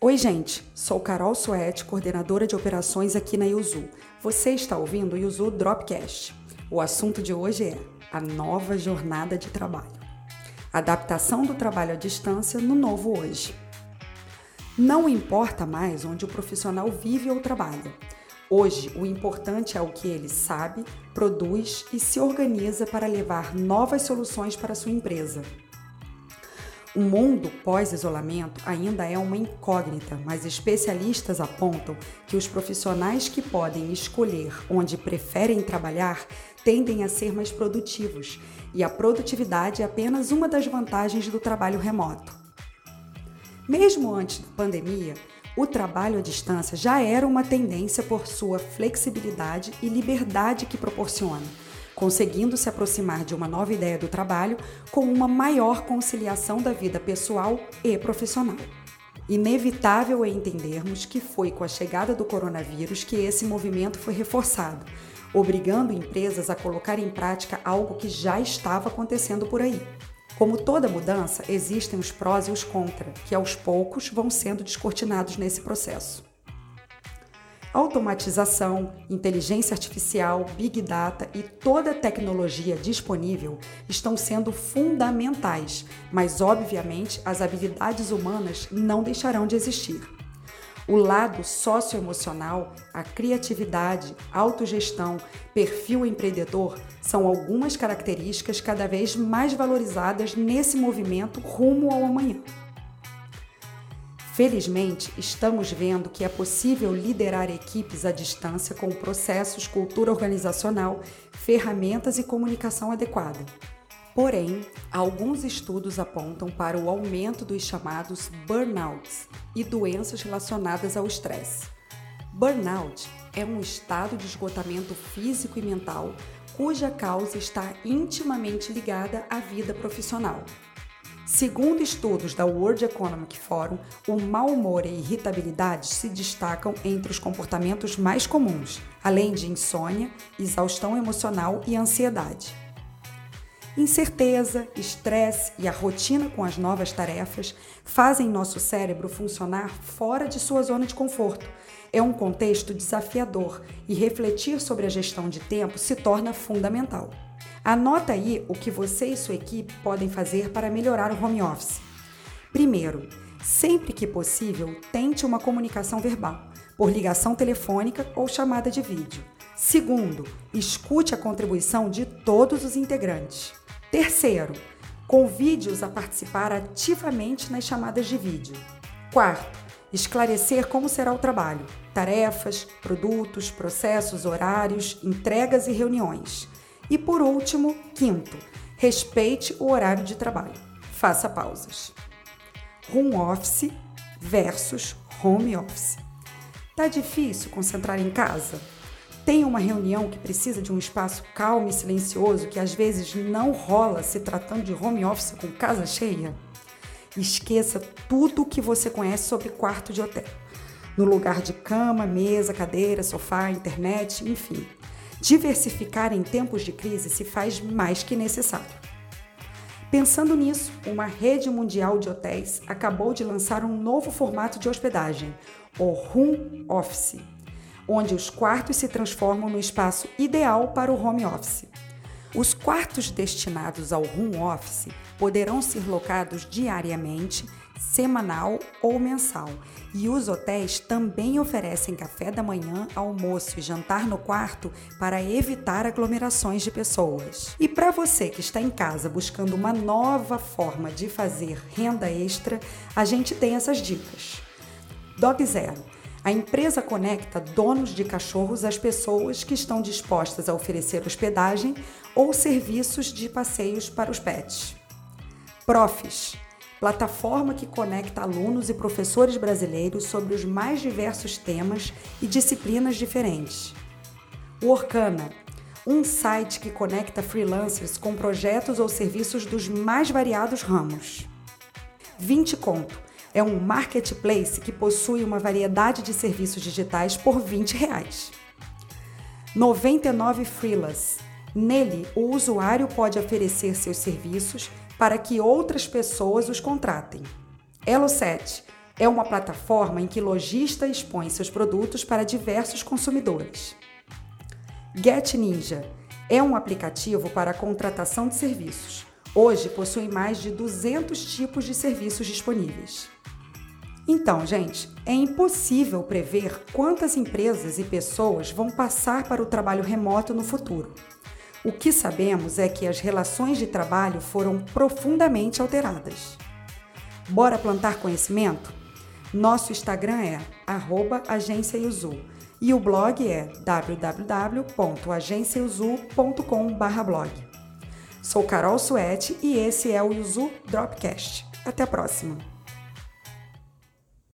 Oi, gente. Sou Carol Suete, coordenadora de operações aqui na Yuzu. Você está ouvindo o Yuzu Dropcast. O assunto de hoje é a nova jornada de trabalho. Adaptação do trabalho à distância no novo hoje. Não importa mais onde o profissional vive ou trabalha. Hoje, o importante é o que ele sabe, produz e se organiza para levar novas soluções para sua empresa. O mundo pós-isolamento ainda é uma incógnita, mas especialistas apontam que os profissionais que podem escolher onde preferem trabalhar tendem a ser mais produtivos, e a produtividade é apenas uma das vantagens do trabalho remoto. Mesmo antes da pandemia, o trabalho à distância já era uma tendência por sua flexibilidade e liberdade que proporciona conseguindo se aproximar de uma nova ideia do trabalho com uma maior conciliação da vida pessoal e profissional. Inevitável é entendermos que foi com a chegada do coronavírus que esse movimento foi reforçado, obrigando empresas a colocar em prática algo que já estava acontecendo por aí. Como toda mudança, existem os prós e os contra, que aos poucos vão sendo descortinados nesse processo. Automatização, inteligência artificial, big data e toda a tecnologia disponível estão sendo fundamentais, mas obviamente as habilidades humanas não deixarão de existir. O lado socioemocional, a criatividade, autogestão, perfil empreendedor são algumas características cada vez mais valorizadas nesse movimento rumo ao amanhã. Felizmente, estamos vendo que é possível liderar equipes à distância com processos, cultura organizacional, ferramentas e comunicação adequada. Porém, alguns estudos apontam para o aumento dos chamados burnouts e doenças relacionadas ao estresse. Burnout é um estado de esgotamento físico e mental cuja causa está intimamente ligada à vida profissional. Segundo estudos da World Economic Forum, o mau humor e irritabilidade se destacam entre os comportamentos mais comuns, além de insônia, exaustão emocional e ansiedade. Incerteza, estresse e a rotina com as novas tarefas fazem nosso cérebro funcionar fora de sua zona de conforto. É um contexto desafiador e refletir sobre a gestão de tempo se torna fundamental. Anota aí o que você e sua equipe podem fazer para melhorar o home office. Primeiro, sempre que possível, tente uma comunicação verbal, por ligação telefônica ou chamada de vídeo. Segundo, escute a contribuição de todos os integrantes. Terceiro, convide-os a participar ativamente nas chamadas de vídeo. Quarto, esclarecer como será o trabalho, tarefas, produtos, processos, horários, entregas e reuniões. E por último, quinto, respeite o horário de trabalho. Faça pausas. Home office versus home office. Tá difícil concentrar em casa? Tem uma reunião que precisa de um espaço calmo e silencioso que às vezes não rola se tratando de home office com casa cheia? Esqueça tudo o que você conhece sobre quarto de hotel. No lugar de cama, mesa, cadeira, sofá, internet, enfim. Diversificar em tempos de crise se faz mais que necessário. Pensando nisso, uma rede mundial de hotéis acabou de lançar um novo formato de hospedagem, o Home Office, onde os quartos se transformam no espaço ideal para o home office. Os quartos destinados ao home office poderão ser locados diariamente semanal ou mensal. E os hotéis também oferecem café da manhã, almoço e jantar no quarto para evitar aglomerações de pessoas. E para você que está em casa buscando uma nova forma de fazer renda extra, a gente tem essas dicas. Dog Zero. A empresa conecta donos de cachorros às pessoas que estão dispostas a oferecer hospedagem ou serviços de passeios para os pets. Profis plataforma que conecta alunos e professores brasileiros sobre os mais diversos temas e disciplinas diferentes. O Orkana, um site que conecta freelancers com projetos ou serviços dos mais variados ramos. 20 Conto é um marketplace que possui uma variedade de serviços digitais por 20 reais. 99 Freelance. Nele, o usuário pode oferecer seus serviços para que outras pessoas os contratem. Elo 7 É uma plataforma em que lojista expõe seus produtos para diversos consumidores. Get Ninja é um aplicativo para a contratação de serviços. Hoje possui mais de 200 tipos de serviços disponíveis. Então, gente, é impossível prever quantas empresas e pessoas vão passar para o trabalho remoto no futuro. O que sabemos é que as relações de trabalho foram profundamente alteradas. Bora plantar conhecimento? Nosso Instagram é @agênciauzu e o blog é www.agenciauzu.com/blog. Sou Carol Suete e esse é o Yuzu Dropcast. Até a próxima.